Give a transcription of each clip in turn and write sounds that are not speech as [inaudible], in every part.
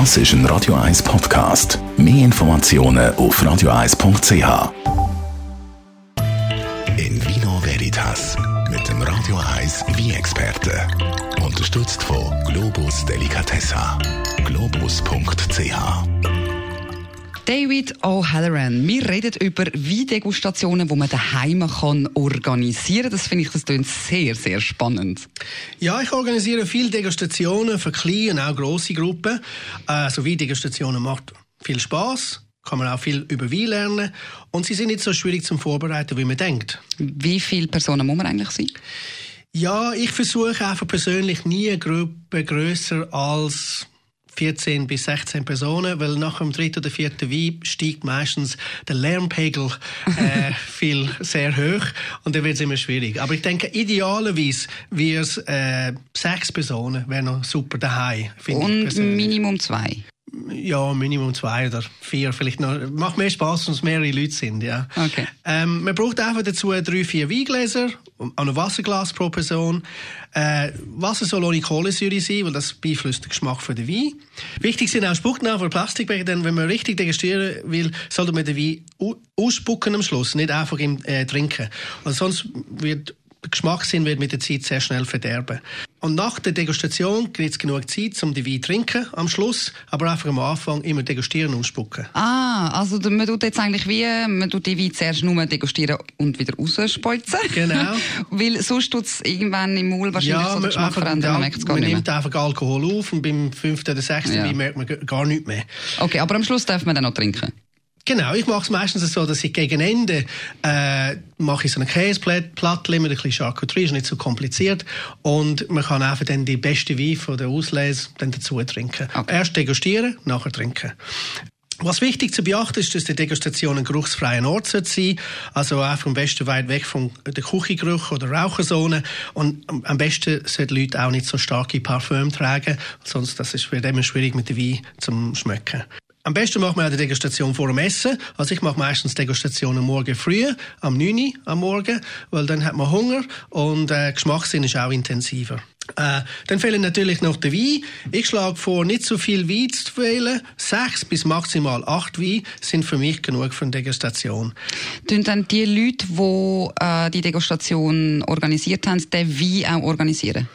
Das ist ein Radio 1 Podcast. Mehr Informationen auf radio1.ch. In Vino Veritas mit dem Radio 1 Wie-Experte. Unterstützt von Globus Delicatessa. Globus.ch David O'Halloran. Wir reden über Weindegustationen, die man daheim kann organisieren. Das finde ich, das klingt sehr, sehr spannend. Ja, ich organisiere viele Degustationen für kleine und auch grosse Gruppen. Also Weindegustationen macht viel Spaß kann man auch viel über Wein lernen und sie sind nicht so schwierig zum Vorbereiten, wie man denkt. Wie viele Personen muss man eigentlich sein? Ja, ich versuche einfach persönlich nie eine Gruppe größer als 14 bis 16 Personen, weil nach dem dritten oder vierten Wein steigt meistens der Lärmpegel äh, [laughs] viel sehr hoch und dann wird es immer schwierig. Aber ich denke, idealerweise wäre es äh, sechs Personen, wäre noch super daheim. Und Minimum zwei? Ja, Minimum zwei oder vier, vielleicht noch. Macht mehr Spaß, wenn es mehrere Leute sind, ja. Okay. Ähm, man braucht einfach dazu drei, vier Weingläser, ein Wasserglas pro Person. Äh, Wasser soll ohne Kohlensäure sein, weil das beeinflusst den Geschmack von der Wein. Wichtig sind auch Spucknarben Plastikbecher, denn wenn man richtig degustieren will, sollte man den Wein ausspucken am Schluss, nicht einfach im äh, trinken. Und sonst wird der Geschmackssinn wird mit der Zeit sehr schnell verderben. Und nach der Degustation gibt es genug Zeit, um die Wein zu trinken am Schluss, aber einfach am Anfang immer degustieren und spucken. Ah, also man tut jetzt eigentlich wie, man tut die Wein zuerst nur degustieren und wieder rausspolzen. Genau. [laughs] Weil sonst tut es irgendwann im Maul wahrscheinlich ja, so den Geschmack verändern, man merkt es gar man nicht nimmt einfach Alkohol auf und beim fünften oder sechsten Ja. Wein merkt man gar nichts mehr. Okay, aber am Schluss darf man dann noch trinken. Genau, ich mache es meistens so, dass ich gegen Ende äh, mache ich so eine Käseplatte mit ein bisschen Charcuterie, ist nicht so kompliziert und man kann einfach dann die beste Wein von der Auslese dann dazu trinken. Okay. Erst degustieren, nachher trinken. Was wichtig zu beachten ist, dass die Degustation ein geruchsfreier Ort sollte sein Also einfach am besten weit weg von der Küchengeruch oder Raucherzone. Und am- besten sollten Leute auch nicht so starke Parfüm tragen, sonst das ist, wird immer schwierig mit dem Wein zum Schmecken. Am besten macht man die Degustation vor dem Essen. Also ich mache meistens Degustationen morgen früh, am 9 Uhr am Morgen, weil dann hat man Hunger und äh, Geschmackssinn ist auch intensiver. Äh, dann fehlen natürlich noch der Wein. Ich schlage vor, nicht so viel Wein zu wählen. Sechs bis maximal acht Wein sind für mich genug für eine Degustation. Tun dann die Leute, die äh, die Degustation organisiert haben, den Wein auch organisieren?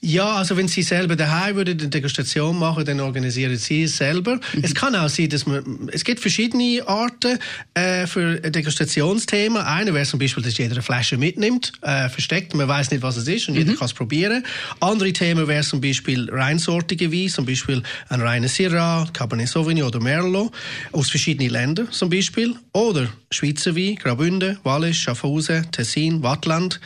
Ja, also wenn Sie selber daheim würden eine Degustation machen, dann organisieren Sie es selber. Es kann auch sein, dass man, es gibt verschiedene Arten äh, für ein Degustationsthema. Eine wäre zum Beispiel, dass jeder eine Flasche mitnimmt, äh, versteckt, man weiß nicht, was es ist und jeder kann es probieren. Andere Themen wäre zum Beispiel reinsortige Wein, zum Beispiel ein reiner Syrah, Cabernet Sauvignon oder Merlot aus verschiedenen Ländern zum Beispiel. Oder Schweizer Wein, Graubünden, Wallis, Schaffhausen, Tessin, Wattland.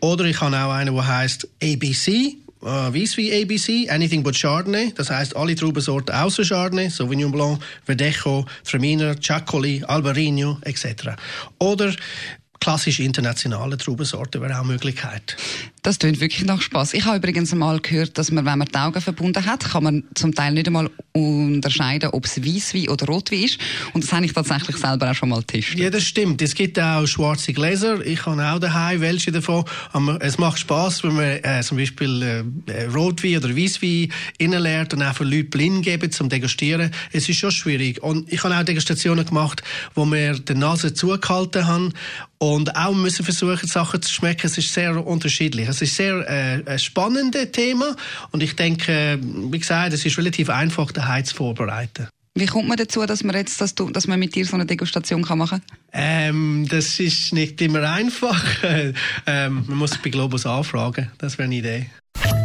Oder ich habe auch einen, der heißt ABC, äh, Weisswein ABC, Anything but Chardonnay. Das heißt alle Traubensorten außer Chardonnay, Sauvignon Blanc, Verdecho, Traminer, Ciaccoli, Albarino etc. Oder klassische internationale Traubensorten wäre auch eine Möglichkeit. Das klingt wirklich nach Spaß. Ich habe übrigens einmal gehört, dass man, wenn man die Augen verbunden hat, kann man zum Teil nicht einmal unterscheiden, ob es Weisswein oder Rotwein ist. Und das habe ich tatsächlich selber auch schon mal getestet. Ja, das stimmt. Es gibt auch schwarze Gläser. Ich habe auch daheim welche davon. Aber es macht Spaß, wenn man äh, zum Beispiel äh, Rotwein oder Weisswein innenlernt und einfach Leute blind geben zum Degustieren. Es ist schon schwierig. Und ich habe auch Degustationen gemacht, wo wir die Nase zugehalten haben und auch müssen versuchen, Sachen zu schmecken. Es ist sehr unterschiedlich. Es ist sehr äh, ein spannendes Thema und ich denke, wie gesagt, es ist relativ einfach, daheim zu vorbereiten. Wie kommt man dazu, dass man jetzt, dass, du, dass man mit dir so eine Degustation kann machen Ähm, das ist nicht immer einfach. [laughs] ähm, man muss bei Globus anfragen. Das wäre eine Idee.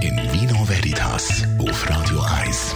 In Vino Veritas auf Radio 1.